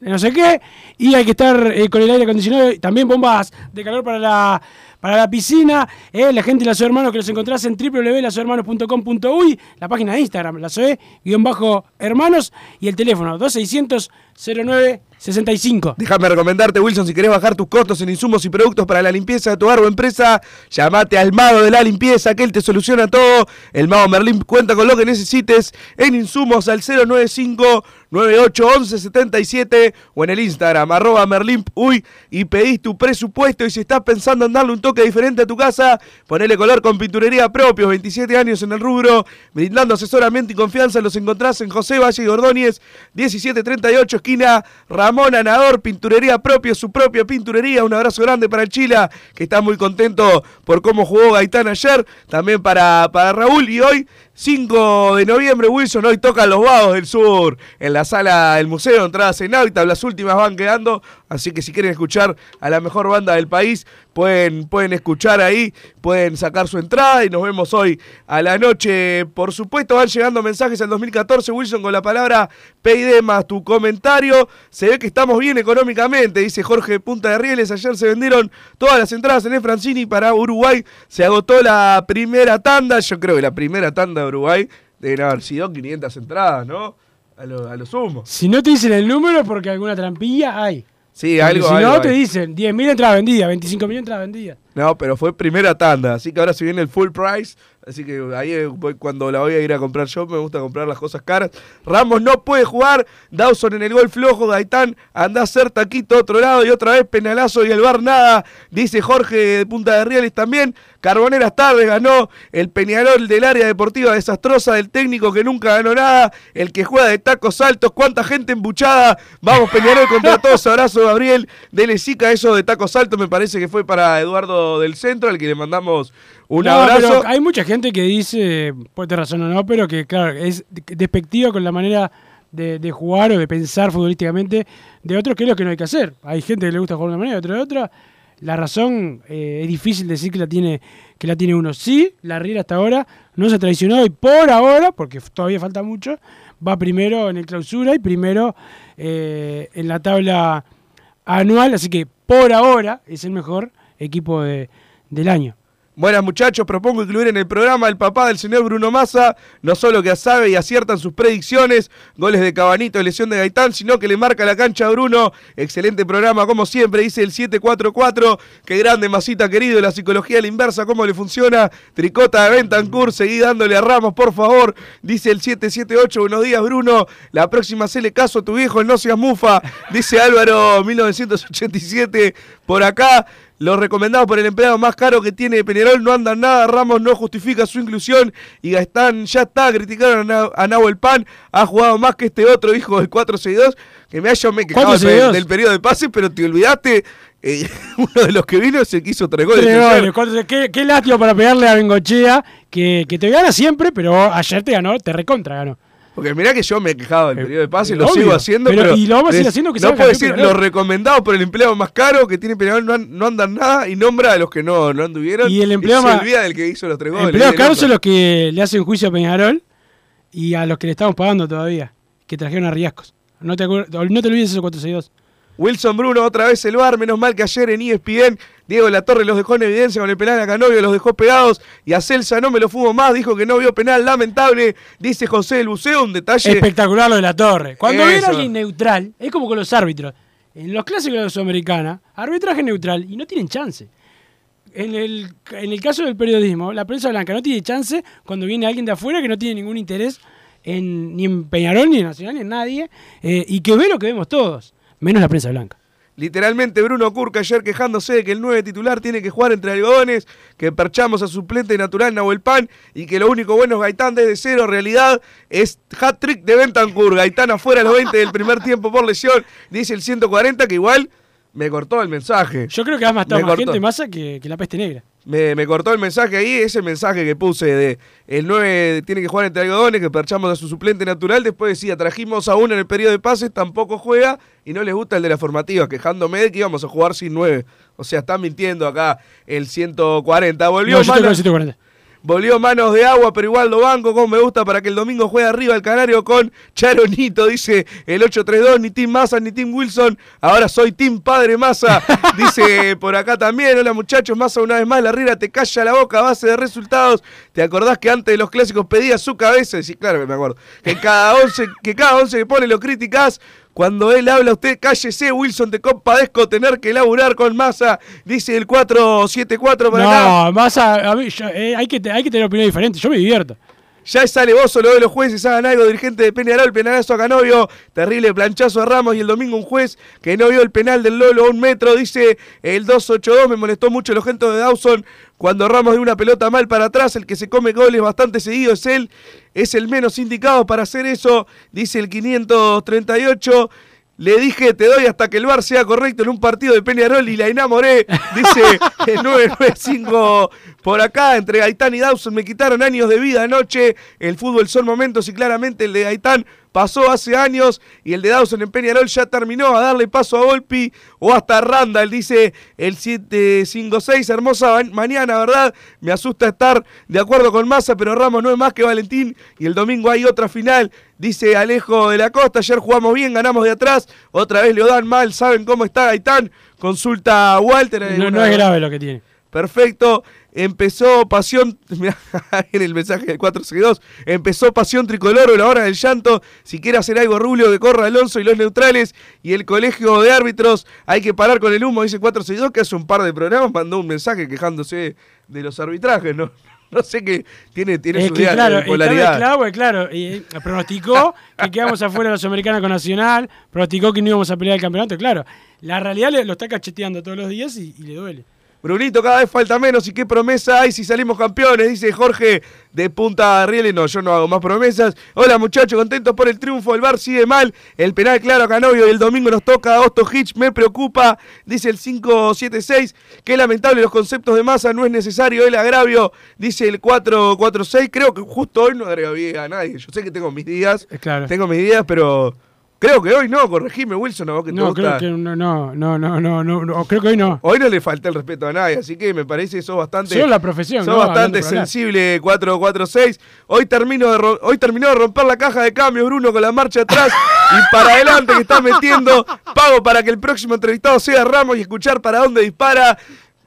de no sé qué, y hay que estar eh, con el aire acondicionado, y también bombas de calor para la, para la piscina, eh, la gente de la Hermanos que los encontrás en www.lasohermanos.com.uy, la página de Instagram, la Soe-hermanos, y el teléfono 2600 09 65. Déjame recomendarte, Wilson, si querés bajar tus costos en insumos y productos para la limpieza de tu hogar empresa, llamate al mago de la limpieza, que él te soluciona todo. El mago Merlín cuenta con lo que necesites en insumos al 095 981177 o en el Instagram, arroba Merlin Uy, y pedís tu presupuesto. Y si estás pensando en darle un toque diferente a tu casa, ponele color con pinturería propio, 27 años en el rubro, brindando asesoramiento y confianza. Los encontrás en José Valle y Ordóñez, 1738, esquina Ramón Anador, pinturería propio, su propia pinturería. Un abrazo grande para Chila, que está muy contento por cómo jugó Gaitán ayer. También para, para Raúl y hoy. 5 de noviembre, Wilson, hoy tocan los Vagos del Sur en la sala del museo, entradas en hábitat, las últimas van quedando, así que si quieren escuchar a la mejor banda del país, pueden, pueden escuchar ahí, pueden sacar su entrada y nos vemos hoy a la noche. Por supuesto, van llegando mensajes al 2014, Wilson, con la palabra PID más tu comentario. Se ve que estamos bien económicamente, dice Jorge Punta de Rieles. Ayer se vendieron todas las entradas en el Francini para Uruguay. Se agotó la primera tanda, yo creo que la primera tanda de Uruguay deben haber sido 500 entradas, ¿no? A lo, a lo sumo. Si no te dicen el número, porque alguna trampilla hay. Sí, Porque algo, Si algo no, te dicen 10.000 entradas vendidas, 25.000 entradas vendidas. No, pero fue primera tanda, así que ahora se viene el full price. Así que ahí eh, cuando la voy a ir a comprar yo, me gusta comprar las cosas caras. Ramos no puede jugar, Dawson en el gol flojo, Gaitán anda a hacer taquito otro lado y otra vez penalazo y el bar nada, dice Jorge de Punta de Rieles también. Carboneras tarde ganó el Peñarol del área deportiva desastrosa del técnico que nunca ganó nada, el que juega de tacos altos, cuánta gente embuchada. Vamos Peñarol contra todos, abrazo Gabriel de Lesica, eso de tacos altos me parece que fue para Eduardo del Centro, al que le mandamos un No, abrazo. hay mucha gente que dice, puede tener razón o no, pero que, claro, es despectiva con la manera de, de jugar o de pensar futbolísticamente de otros, que es lo que no hay que hacer. Hay gente que le gusta jugar de una manera y otra de otra. La razón eh, es difícil decir que la tiene que la tiene uno. Sí, la Riera hasta ahora no se ha traicionado y por ahora, porque todavía falta mucho, va primero en el clausura y primero eh, en la tabla anual, así que por ahora es el mejor equipo de- del año. Buenas muchachos, propongo incluir en el programa el papá del señor Bruno Massa, no solo que sabe y aciertan sus predicciones, goles de Cabanito, lesión de Gaitán, sino que le marca la cancha a Bruno. Excelente programa, como siempre, dice el 744. Qué grande, Masita querido, la psicología a la inversa, cómo le funciona. Tricota de Bentancur, seguí dándole a Ramos, por favor. Dice el 778, buenos días Bruno. La próxima hacele caso a tu viejo, no seas mufa. Dice Álvaro 1987 por acá. Los recomendados por el empleado más caro que tiene Peñarol no andan nada. Ramos no justifica su inclusión. Y Gastán ya está. Criticaron a, a Nahuel Pan. Ha jugado más que este otro hijo del 462. Que me haya me quejado del, 462. del periodo de pase, pero te olvidaste. eh, uno de los que vino se quiso tres goles. Tres goles, qué, qué lástima para pegarle a Bengochea, que, que te gana siempre, pero ayer te ganó, te recontra ganó. Porque mirá que yo me he quejado del periodo de pase, lo obvio. sigo haciendo, Pero- pero, y lo vamos a seguir haciendo, que no puedo decir los recomendados por el empleado más caro que tiene Peñarol no, no andan nada y nombra a los que no, no anduvieron Y el empleado se más- olvida del que hizo los tres goles. Caros loco. son los que le hacen juicio a Peñarol y a los que le estamos pagando todavía, que trajeron a Riascos. No te, no te olvides esos 462. Wilson Bruno otra vez el bar, menos mal que ayer en ESPN Diego La Torre los dejó en evidencia con el penal a Canovio, los dejó pegados y a Celsa no me lo fumo más, dijo que no vio penal, lamentable, dice José del Buceo, un detalle Espectacular lo de la torre. Cuando viene alguien neutral, es como con los árbitros. En los clásicos de la Sudamericana, arbitraje neutral y no tienen chance. En el, en el caso del periodismo, la prensa blanca no tiene chance cuando viene alguien de afuera que no tiene ningún interés en, ni en Peñarol, ni en Nacional, ni en nadie, eh, y que ve lo que vemos todos, menos la prensa blanca. Literalmente Bruno Curca ayer quejándose de que el 9 titular tiene que jugar entre algodones, que perchamos a suplente natural Nahuel Pan y que lo único bueno es Gaitán desde cero. Realidad es hat-trick de Bentancur. Gaitán afuera a los 20 del primer tiempo por lesión. Dice el 140 que igual me cortó el mensaje. Yo creo que has matado Me más cortó. gente masa que, que la peste negra. Me, me cortó el mensaje ahí, ese mensaje que puse de el 9 tiene que jugar entre algodones, que perchamos a su suplente natural. Después decía, trajimos a uno en el periodo de pases, tampoco juega y no les gusta el de la formativa, quejándome de que íbamos a jugar sin 9. O sea, están mintiendo acá el 140. Volvió No, yo tengo el 140. Volvió manos de agua, pero igual lo banco como me gusta para que el domingo juegue arriba el Canario con Charonito, dice el 832, ni Team Massa ni Team Wilson. Ahora soy Team Padre Massa, dice por acá también. Hola muchachos, Massa una vez más, la Riera te calla la boca a base de resultados. ¿Te acordás que antes de los clásicos pedía su cabeza? Sí, claro que me acuerdo. Que cada 11 que, cada once que pone lo criticás. Cuando él habla, usted cállese, Wilson, te compadezco tener que laburar con Massa, dice el 474 para acá. No, masa, a mí, yo- eh, hay, que, hay que tener opinión diferente. Yo me divierto. Ya es alevoso lo de los jueces, hagan algo, dirigente de Peñarol, penalazo a Canovio, terrible planchazo a Ramos y el domingo un juez que no vio el penal del Lolo a un metro, dice el 282, me molestó mucho el ojento de Dawson cuando Ramos dio una pelota mal para atrás, el que se come goles bastante seguido es él, es el menos indicado para hacer eso, dice el 538. Le dije, te doy hasta que el bar sea correcto en un partido de Peñarol y la enamoré. Dice el 995 por acá. Entre Gaitán y Dawson me quitaron años de vida anoche. El fútbol son momentos y claramente el de Gaitán pasó hace años y el de Dawson en Peñarol ya terminó a darle paso a Volpi o hasta Randall, dice el 756. Hermosa ma- mañana, ¿verdad? Me asusta estar de acuerdo con Massa, pero Ramos no es más que Valentín y el domingo hay otra final. Dice Alejo de la Costa, ayer jugamos bien, ganamos de atrás, otra vez le dan mal, ¿saben cómo está Gaitán? Consulta a Walter. No, ¿alguna- no es grave lo que tiene. Perfecto. Empezó pasión. Mirá, en el mensaje del 462. Empezó pasión tricolor la hora del llanto. Si quiere hacer algo rubio, que corra Alonso y los neutrales. Y el colegio de árbitros. Hay que parar con el humo, dice 462, que hace un par de programas mandó un mensaje quejándose de los arbitrajes. No, no sé qué. Tiene, tiene Es su que día claro, polaridad. claro, claro. Y, eh, pronosticó que quedamos afuera de la Sudamericana con Nacional, pronosticó que no íbamos a pelear el campeonato, claro. La realidad lo está cacheteando todos los días y, y le duele. Brunito, cada vez falta menos. ¿Y qué promesa hay si salimos campeones? Dice Jorge de Punta Rieles. No, yo no hago más promesas. Hola muchachos, contentos por el triunfo. El bar sigue mal. El penal claro a Canovio y el domingo nos toca a Osto Hitch. Me preocupa. Dice el 576. Qué lamentable los conceptos de masa. No es necesario el agravio. Dice el 446. Creo que justo hoy no agravié a nadie. Yo sé que tengo mis días. Claro. Tengo mis días, pero creo que hoy no. Corregime, Wilson, a vos que te No, gusta. creo que no, no, no, no, no, no, creo que hoy no. Hoy no le falta el respeto a nadie, así que me parece que sos bastante. Solo la profesión, Sos ¿no? bastante sensible, 446. Hoy termino de hoy terminó de romper la caja de cambio, Bruno, con la marcha atrás y para adelante que está metiendo. Pago para que el próximo entrevistado sea Ramos y escuchar para dónde dispara.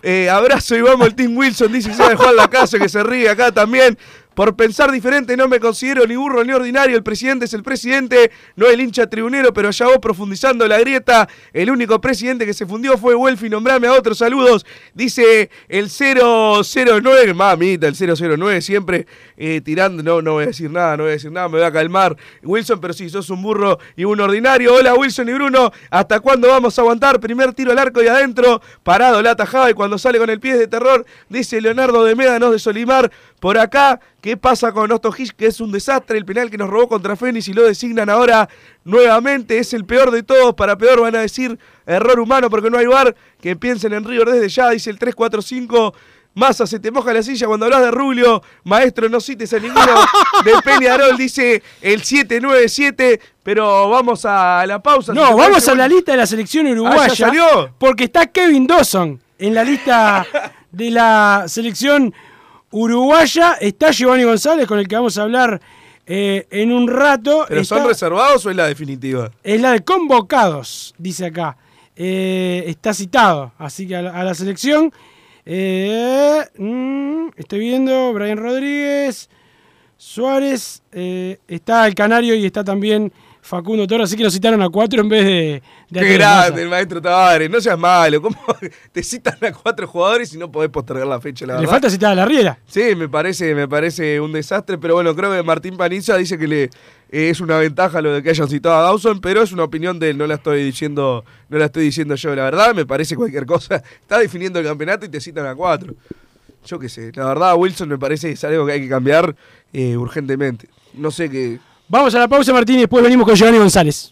Eh, abrazo y vamos el Team Wilson, dice Seba de Juan Lacaso, que se ríe acá también. Por pensar diferente no me considero ni burro ni ordinario. El presidente es el presidente, no el hincha tribunero, pero ya vos profundizando la grieta. El único presidente que se fundió fue Welfi. Nombrame a otros saludos. Dice el 009, mamita, el 009 siempre eh, tirando. No, no voy a decir nada, no voy a decir nada, me voy a calmar. Wilson, pero sí, sos un burro y un ordinario. Hola Wilson y Bruno, ¿hasta cuándo vamos a aguantar? Primer tiro al arco y adentro, parado la tajada y cuando sale con el pie de terror, dice Leonardo de Médanos de Solimar. Por acá, ¿qué pasa con Otto Hitch? Que es un desastre. El penal que nos robó contra Fénix y lo designan ahora nuevamente. Es el peor de todos. Para peor van a decir error humano porque no hay bar. Que piensen en River desde ya, dice el 345. Massa, se te moja la silla cuando hablas de Rubio. Maestro, no cites a ninguno de Peñarol, dice el 797. Pero vamos a la pausa. No, vamos a la lista de la selección uruguaya. Ah, ¿ya salió? Porque está Kevin Dawson en la lista de la selección uruguaya. Está Giovanni González, con el que vamos a hablar eh, en un rato. ¿Pero Está- son reservados o es la definitiva? Es la de convocados, dice acá. Eh, está citado, así que a la, a la selección. eh, mm, estoy viendo, Brian Rodríguez, Suárez, está el Canario y está también Facundo Toro, así que lo citaron a cuatro en vez de, de Qué grande el maestro Tavares, no seas malo. ¿Cómo te citan a cuatro jugadores y no podés postergar la fecha, la Le verdad? falta citar a la Riera. Sí, me parece, me parece un desastre, pero bueno, creo que Martín Paniza dice que le eh, es una ventaja lo de que hayan citado a Dawson, pero es una opinión de él, no la estoy diciendo, no la estoy diciendo yo, la verdad, me parece cualquier cosa. Está definiendo el campeonato y te citan a cuatro. Yo qué sé, la verdad, Wilson me parece que es algo que hay que cambiar eh, urgentemente. No sé qué. Vamos a la pausa, Martín, y después venimos con Giovanni González.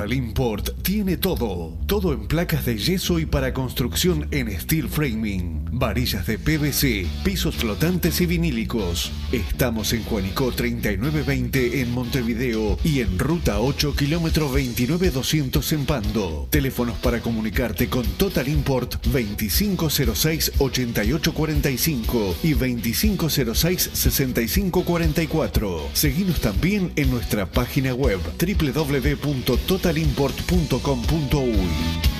Total Import tiene todo. Todo en placas de yeso y para construcción en steel framing. Varillas de PVC, pisos flotantes y vinílicos. Estamos en Juanico 3920 en Montevideo y en Ruta 8 kilómetro 29200 en Pando. Teléfonos para comunicarte con Total Import 2506-8845 y 2506-6544. Seguinos también en nuestra página web www.totalimport.com.uy.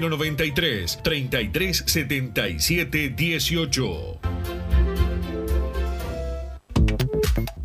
093 3377 18.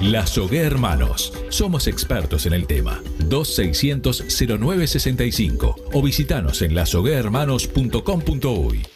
Lazogué Hermanos. Somos expertos en el tema. 2600-0965 o visitanos en lazoguehermanos.com.uy.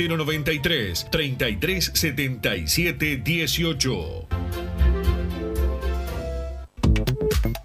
093 33 77 18.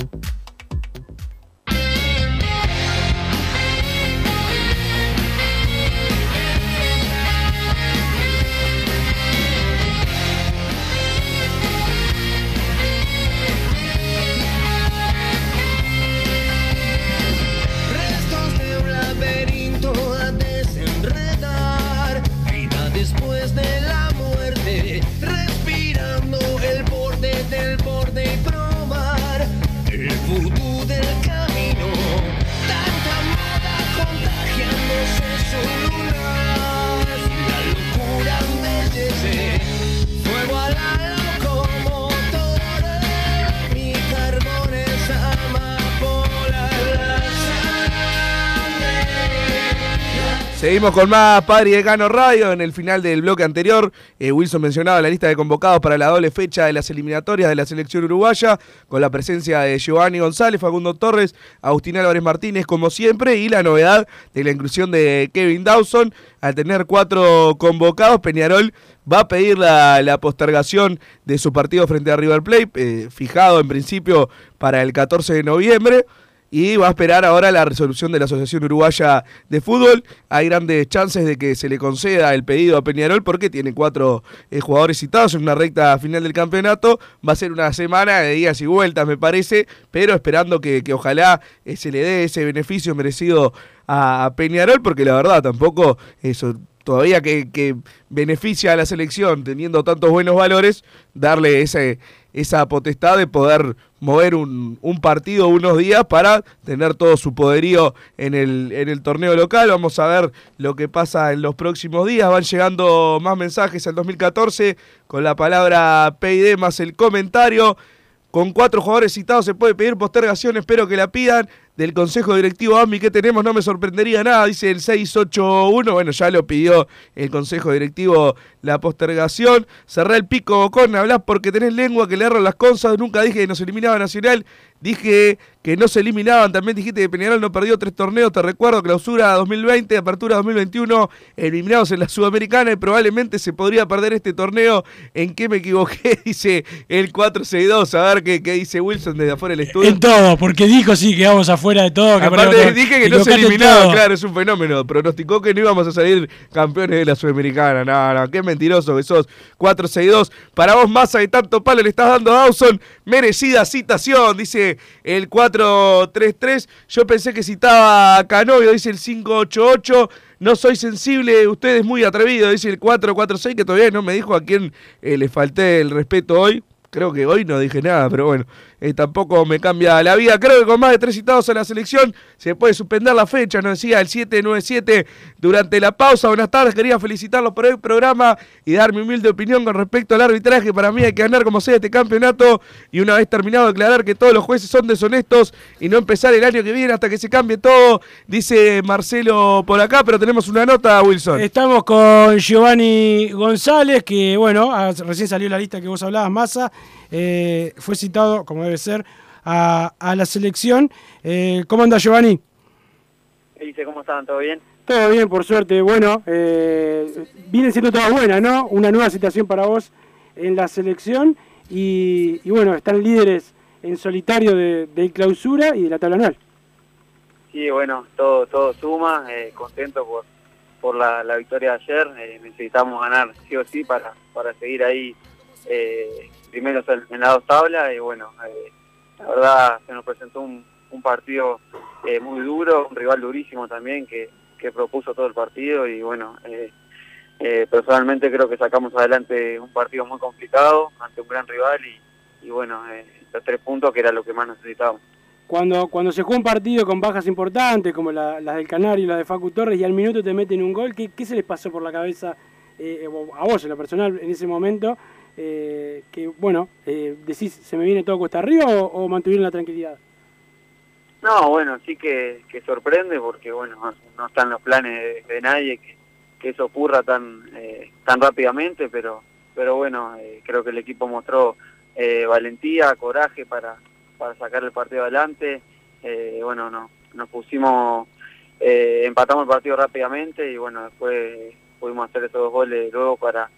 you Seguimos con más Padre y Decano Radio. En el final del bloque anterior, eh, Wilson mencionaba la lista de convocados para la doble fecha de las eliminatorias de la selección uruguaya, con la presencia de Giovanni González, Facundo Torres, Agustín Álvarez Martínez, como siempre, y la novedad de la inclusión de Kevin Dawson. Al tener cuatro convocados, Peñarol va a pedir la, postergación de su partido frente a River Plate, eh, fijado en principio para el 14 de noviembre y va a esperar ahora la resolución de la Asociación Uruguaya de Fútbol. Hay grandes chances de que se le conceda el pedido a Peñarol porque tiene cuatro eh, jugadores citados en una recta final del campeonato. Va a ser una semana de días y vueltas, me parece, pero esperando que, que ojalá eh, se le dé ese beneficio merecido a, Peñarol, porque la verdad tampoco eso todavía que, que beneficia a la selección teniendo tantos buenos valores, darle ese, esa potestad de poder mover un, un partido unos días para tener todo su poderío en el, en el torneo local. Vamos a ver lo que pasa en los próximos días. Van llegando más mensajes al 2014 con la palabra PID más el comentario. Con cuatro jugadores citados se puede pedir postergación, espero que la pidan. Del Consejo Directivo AMI que tenemos no me sorprendería nada, dice el 681. Bueno, ya lo pidió el Consejo Directivo la postergación. Cerré el pico, Bocón, hablás porque tenés lengua que le erran las cosas. Nunca dije que nos eliminaba Nacional, dije que no se eliminaban. También dijiste que Peñarol no perdió tres torneos, te recuerdo, clausura 2020, apertura 2021, eliminados en la Sudamericana y probablemente se podría perder este torneo. ¿En qué me equivoqué? Dice el 462. A ver qué, qué dice Wilson desde afuera del estudio. En todo, porque dijo sí, quedamos afuera de todo. Que Aparte dije que no se Equivocaste en eliminaba, todo. claro, es un fenómeno. Pronosticó que no íbamos a salir campeones de la Sudamericana. No, no, qué mentiroso que sos. 4-6-2. Para vos, Massa, de tanto palo le estás dando a Dawson. Merecida citación, dice el 4-3-3. Yo pensé que citaba a Canovio, dice el 5-8-8. No soy sensible, usted es muy atrevido, dice el 4-4-6, que todavía no me dijo a quién eh, le falté el respeto hoy. Creo que hoy no dije nada, pero bueno, eh, tampoco me cambia la vida. Creo que con más de tres citados en la selección se puede suspender la fecha, nos decía el 797 durante la pausa. Buenas tardes, quería felicitarlos por el programa y dar mi humilde opinión con respecto al arbitraje. Para mí hay que ganar como sea este campeonato y una vez terminado declarar que todos los jueces son deshonestos y no empezar el año que viene hasta que se cambie todo, dice Marcelo por acá, pero tenemos una nota, Wilson. Estamos con Giovanni González, que bueno, recién salió la lista que vos hablabas, Massa. Eh, fue citado, como debe ser, a, a la selección. Eh, ¿Cómo anda Giovanni? ¿Qué dice? ¿Cómo están? ¿Todo bien? Todo bien, por suerte. Bueno, eh, viene siendo toda buena, ¿no? Una nueva situación para vos en la selección y, y bueno, están líderes en solitario de, de clausura y de la tabla anual. Sí, bueno, todo todo suma. eh, contento por por la, la victoria de ayer. eh, necesitamos ganar sí o sí para, para seguir ahí eh, primeros en, la dos tablas. Y bueno, eh, la verdad se nos presentó un, partido eh, muy duro, un rival durísimo también que, que propuso todo el partido. Y bueno, eh, eh, personalmente creo que sacamos adelante un partido muy complicado ante un gran rival y, y bueno, los tres puntos que era lo que más necesitábamos. cuando, cuando se juega un partido con bajas importantes, como la- las del Canario y las de Facu Torres, y al minuto te meten un gol, ¿qué, qué se les pasó por la cabeza a vos en lo personal en ese momento? Eh, que, bueno, eh, decís, ¿se me viene todo cuesta arriba o, mantuvieron la tranquilidad? No, bueno, sí que, que sorprende porque, bueno, no, están los planes de, de nadie que, que eso ocurra tan eh, tan rápidamente, pero pero bueno, eh, creo que el equipo mostró eh, valentía, coraje para, para sacar el partido adelante. Eh, bueno, no, nos pusimos, eh, empatamos el partido rápidamente y bueno, después pudimos hacer esos dos goles luego para,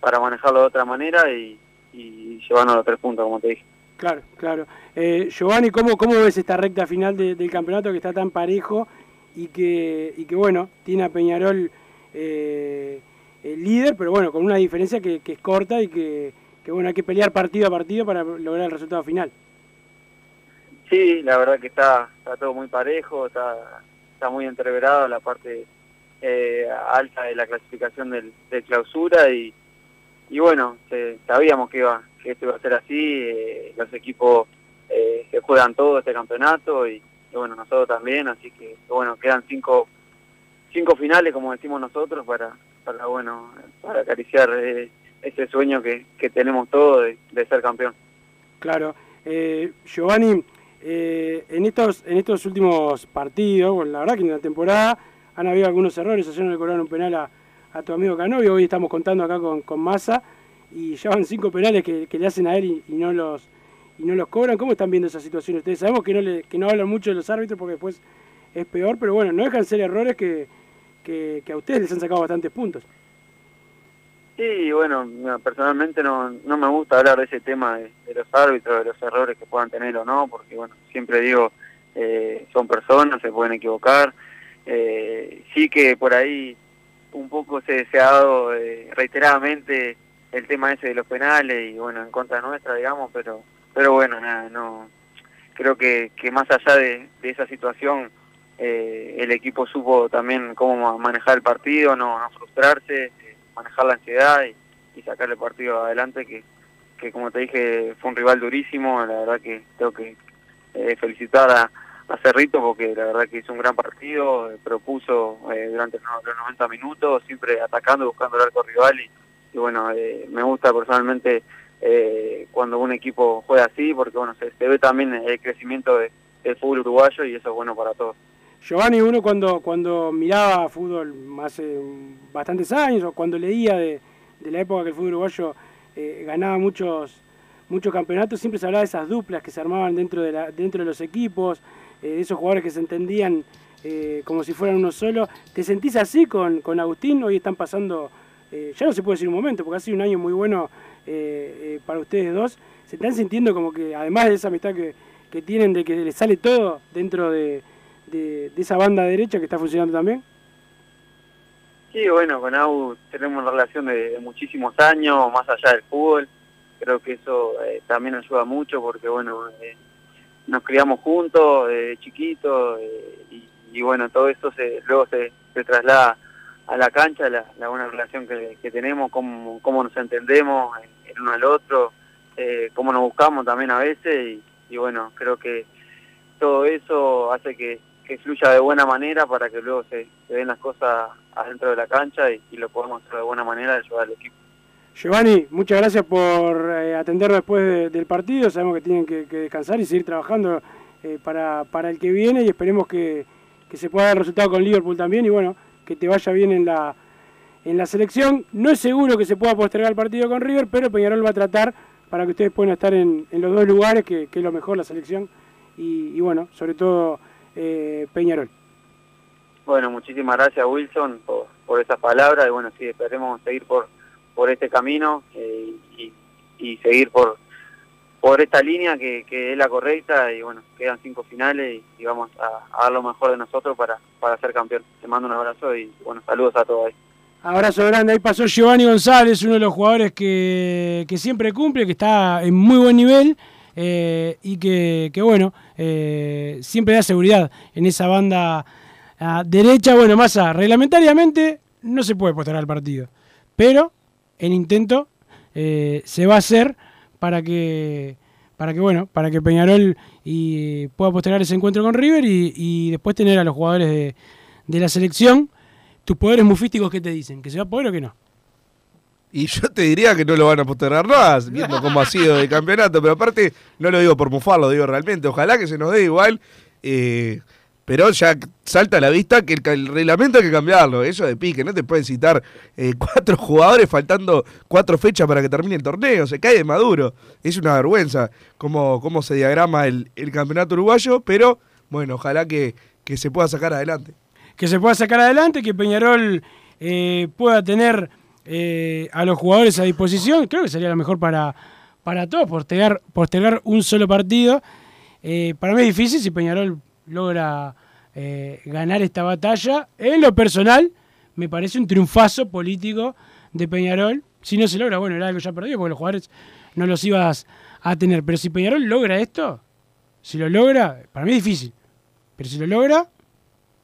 para manejarlo de otra manera y, y llevarnos los tres puntos, como te dije. Claro, claro. Eh, Giovanni, ¿cómo, ¿cómo ves esta recta final de- del campeonato que está tan parejo y que, y que bueno, tiene a Peñarol eh, el líder, pero bueno, con una diferencia que, que es corta y que, que, bueno, hay que pelear partido a partido para lograr el resultado final? Sí, la verdad que está, está todo muy parejo, está, está muy entreverado la parte eh, alta de la clasificación del, de clausura y, y bueno, se- sabíamos que iba que esto iba a ser así, eh, los equipos eh, se juegan todo este campeonato y, bueno, nosotros también, así que bueno, quedan cinco cinco finales, como decimos nosotros, para, para bueno, para acariciar eh, ese sueño que, que tenemos todos de, ser campeón. Claro. Eh, Giovanni, eh, en estos en estos últimos partidos, bueno, la verdad que en la temporada han habido algunos errores, ayer no le un penal a, a tu amigo Canovio, hoy estamos contando acá con, con Massa, y ya van cinco penales que, que le hacen a él y, no los y no los cobran. ¿Cómo están viendo esa situación ustedes? Sabemos que no le, que no hablan mucho de los árbitros porque después es peor, pero bueno, no dejan ser errores que, que, a ustedes les han sacado bastantes puntos. Sí, bueno, no, personalmente no, no me gusta hablar de ese tema de, de los árbitros, de los errores que puedan tener o no, porque bueno, siempre digo, eh, son personas, se pueden equivocar. Eh, sí que por ahí un poco se, se ha dado eh, reiteradamente el tema ese de los penales y bueno, en contra nuestra, digamos, pero pero bueno, nada, no creo que, que más allá de, de esa situación, eh, el equipo supo también cómo manejar el partido, no, no frustrarse, eh, manejar la ansiedad y, y sacar el partido adelante, que, que como te dije fue un rival durísimo, la verdad que tengo que eh, felicitar a, a Cerrito porque la verdad que hizo un gran partido, eh, propuso eh, durante los los 90 minutos, siempre atacando, buscando el arco rival y, bueno, eh, me gusta personalmente eh, cuando un equipo juega así porque bueno, se, ve también el crecimiento de- del fútbol uruguayo y eso es bueno para todos. Giovanni, uno cuando, cuando miraba fútbol hace bastantes años, o cuando leía de, de la época que el fútbol uruguayo ganaba muchos, muchos campeonatos, siempre se hablaba de esas duplas que se armaban dentro de, la, dentro de los equipos, de esos jugadores que se entendían eh, como si fueran uno solo. ¿Te sentís así con, con Agustín? Hoy están pasando, eh, ya no se puede decir un momento, porque ha sido un año muy bueno eh, eh, para ustedes dos. ¿Se están sintiendo como que, además de esa amistad que, que tienen, de que les sale todo dentro de, de, de esa banda derecha que está funcionando también? Sí, bueno, con Au tenemos una relación de, de muchísimos años, más allá del fútbol. Creo que eso eh, también ayuda mucho porque, bueno, eh, nos criamos juntos de chiquitos eh, y, bueno, todo eso se, luego se, traslada a la cancha, la, la buena relación que, tenemos, cómo, cómo nos entendemos en, en uno al otro, eh, cómo nos buscamos también a veces y, bueno, creo que todo eso hace que, que fluya de buena manera para que luego se, se den las cosas adentro de la cancha y, lo podamos hacer de buena manera ayudar al equipo. Giovanni, muchas gracias por eh, atendernos después de- del partido. Sabemos que tienen que, descansar y seguir trabajando eh, para, para el que viene y esperemos que, que se pueda dar resultado con Liverpool también y bueno, que te vaya bien en la, en la selección. No es seguro que se pueda postergar el partido con River, pero Peñarol va a tratar para que ustedes puedan estar en, en los dos lugares, que, que es lo mejor la selección y, y bueno, sobre todo eh, Peñarol. Bueno, muchísimas gracias Wilson por, por esas palabras y bueno, sí, esperemos seguir por, por este camino eh, y, y seguir por, por esta línea que, que es la correcta y bueno, quedan cinco finales y, vamos a, a dar lo mejor de nosotros para, para ser campeón. Te mando un abrazo y bueno, saludos a todos ahí. Abrazo grande, ahí pasó Giovanni González, uno de los jugadores que, que siempre cumple, que está en muy buen nivel eh, y que, que bueno, eh, siempre da seguridad en esa banda ah, derecha. Bueno, Massa, reglamentariamente no se puede postergar el partido, pero el intento eh, se va a hacer para que, para que bueno, para que Peñarol y, pueda postergar ese encuentro con River y, después tener a los jugadores de, de la selección. ¿Tus poderes mufísticos qué te dicen? ¿Que se va a poder o que no? Y yo te diría que no lo van a postergar más, viendo cómo ha sido el campeonato, pero aparte no lo digo por mufarlo, lo digo realmente, ojalá que se nos dé igual, eh, pero ya salta a la vista que el, reglamento hay que cambiarlo, eso de pique, no te pueden citar eh, cuatro jugadores faltando cuatro fechas para que termine el torneo, se cae de maduro, es una vergüenza cómo, cómo se diagrama el, el campeonato uruguayo, pero bueno, ojalá que, que se pueda sacar adelante. Que se pueda sacar adelante, que Peñarol eh, pueda tener eh, a los jugadores a disposición. Creo que sería lo mejor para, para todos, postergar, postergar un solo partido. Para mí es difícil si Peñarol logra eh, ganar esta batalla. En lo personal, me parece un triunfazo político de Peñarol. Si no se logra, bueno, era algo ya perdido porque los jugadores no los ibas a tener. Pero si Peñarol logra esto, si lo logra, para mí es difícil. Pero si lo logra,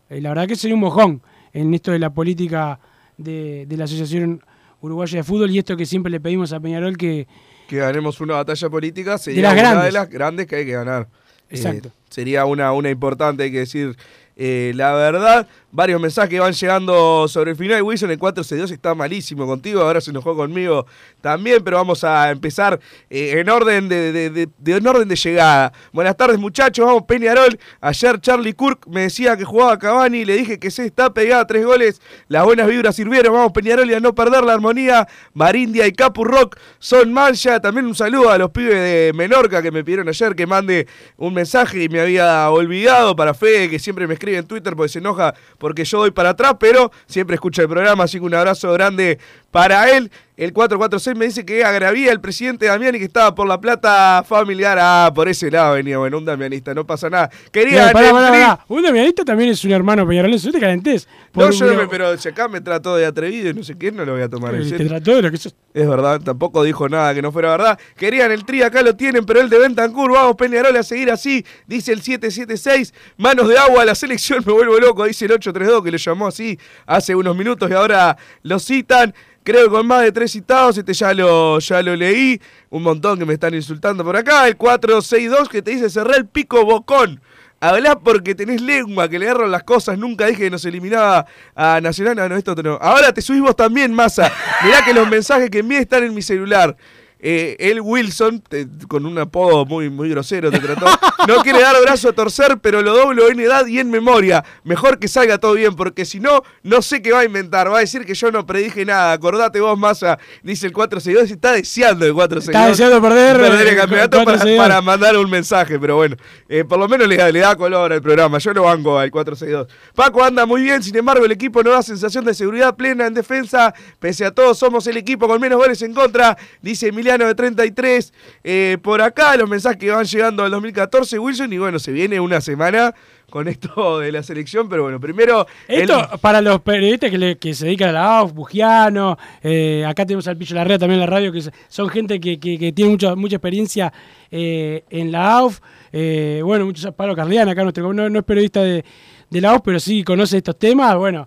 eh, la verdad que sería un mojón en esto de la política de, de la Asociación Uruguaya de Fútbol y esto que siempre le pedimos a Peñarol que... Que ganemos una batalla política sería de las una grandes. de las grandes que hay que ganar. Exacto. Eh, sería una, una importante, hay que decir eh, la verdad. Varios mensajes van llegando sobre el final. Wilson, el 4C2 está malísimo contigo, ahora se enojó conmigo también, pero vamos a empezar eh, en, orden de, de- de- de- en orden de llegada. Buenas tardes, muchachos. Vamos, Peñarol. Ayer Charlie Kirk me decía que jugaba Cavani, le dije que se está pegada tres goles. Las buenas vibras sirvieron. Vamos, Peñarol, y a no perder la armonía. Marindia y Capu Rock son mancha. También un saludo a los pibes de Menorca que me pidieron ayer que mande un mensaje y me había olvidado para Fede, que siempre me escribe en Twitter porque se enoja porque yo doy para atrás, pero siempre escucha el programa, así que un abrazo grande para él. El 446 me dice que agravía el presidente Damiani que estaba por la plata familiar. Ah, por ese lado venía, bueno, un damianista, no pasa nada. Quería Mira, pará, pará, pará. Un damianista también es un hermano peñarolense. No te calentés. No, yo no me, pero si acá me trató de atrevido y no sé qué, no lo voy a tomar en Te serio. trató de lo que sos. Es verdad, tampoco dijo nada que no fuera verdad. Querían el tri, acá lo tienen, pero el de Bentancur, vamos Peñarol a seguir así, dice el 776. Manos de agua a la selección, me vuelvo loco, dice el 832 que lo llamó así hace unos minutos y ahora lo citan. Creo que con más de tres citados, este ya lo, ya lo leí. Un montón que me están insultando por acá. El 462 que te dice cerrar el pico bocón. Hablá porque tenés lengua, que le agarran las cosas. Nunca dije que nos eliminaba a Nacional. No, no, esto no. Ahora te subís vos también, Massa. Mirá que los mensajes que envié están en mi celular. Eh, el Wilson, te- con un apodo muy, muy grosero, te trató. No quiere dar brazo a torcer, pero lo doblo en edad y en memoria. Mejor que salga todo bien, porque si no, no sé qué va a inventar. Va a decir que yo no predije nada. Acordate vos, Massa, dice el 462. y Está deseando el 462. Está deseando perder, perder el eh, campeonato para, 462. para mandar un mensaje, pero bueno, eh, por lo menos le, da- le da color al programa. Yo lo banco al 462. Paco anda muy bien, sin embargo, el equipo no da sensación de seguridad plena en defensa. Pese a todo, somos el equipo con menos goles en contra, dice De 33. Eh, por acá, los mensajes que van llegando al 2014, Wilson. Y bueno, se viene una semana con esto de la selección, pero bueno, primero. Esto para los periodistas que, le- que se dedican a la AUF, Bugiano, eh, acá tenemos al Pillo Larrea también en la radio, que son gente que, que- tiene mucha, mucha experiencia eh, en la AUF. Bueno, muchos Pablo Carlián, acá no, no es periodista de, de la AUF, pero sí conoce estos temas. Bueno,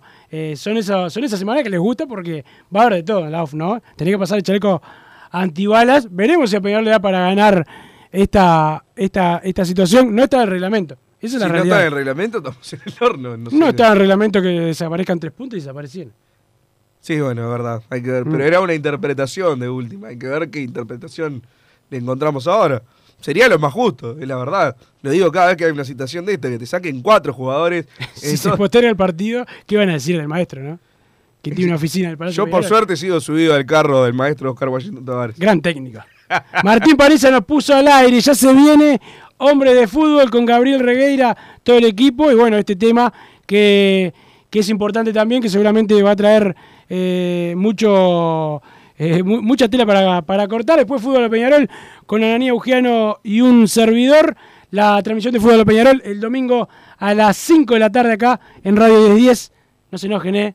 son, esos, son esas semanas que les gusta porque va a haber de todo en la AUF, ¿no? Tenés que pasar el chaleco antibalas. Veremos si a Peñarol le da para ganar esta, esta, esta situación. No está en el reglamento. Esa es si la no realidad. está en el reglamento, estamos en el horno. No, está en el reglamento que desaparezcan tres puntos y desaparecieron. Sí, bueno, es verdad, hay que ver. Mm. Pero era una interpretación de última, hay que ver qué interpretación le encontramos ahora. Sería lo más justo, es la verdad. Lo digo cada vez que hay una situación de esta, que te saquen cuatro jugadores. Si se posterga el partido, ¿qué van a decir del maestro, no? Que tiene una oficina Palacio Yo por suerte sigo subido al carro del maestro Oscar Washington Tavares. Gran técnica. Martín Pareza nos puso al aire, ya se viene hombre de fútbol con Gabriel Regueira, todo el equipo, y bueno, este tema que, que es importante también, que seguramente va a traer eh, mucho, eh, mu- mucha tela para, para cortar. Después Fútbol de Peñarol con Ananía Eugiano y un servidor. La transmisión de Fútbol de Peñarol el domingo a las 5 de la tarde acá en Radio 1010. No se enojen, ¿eh?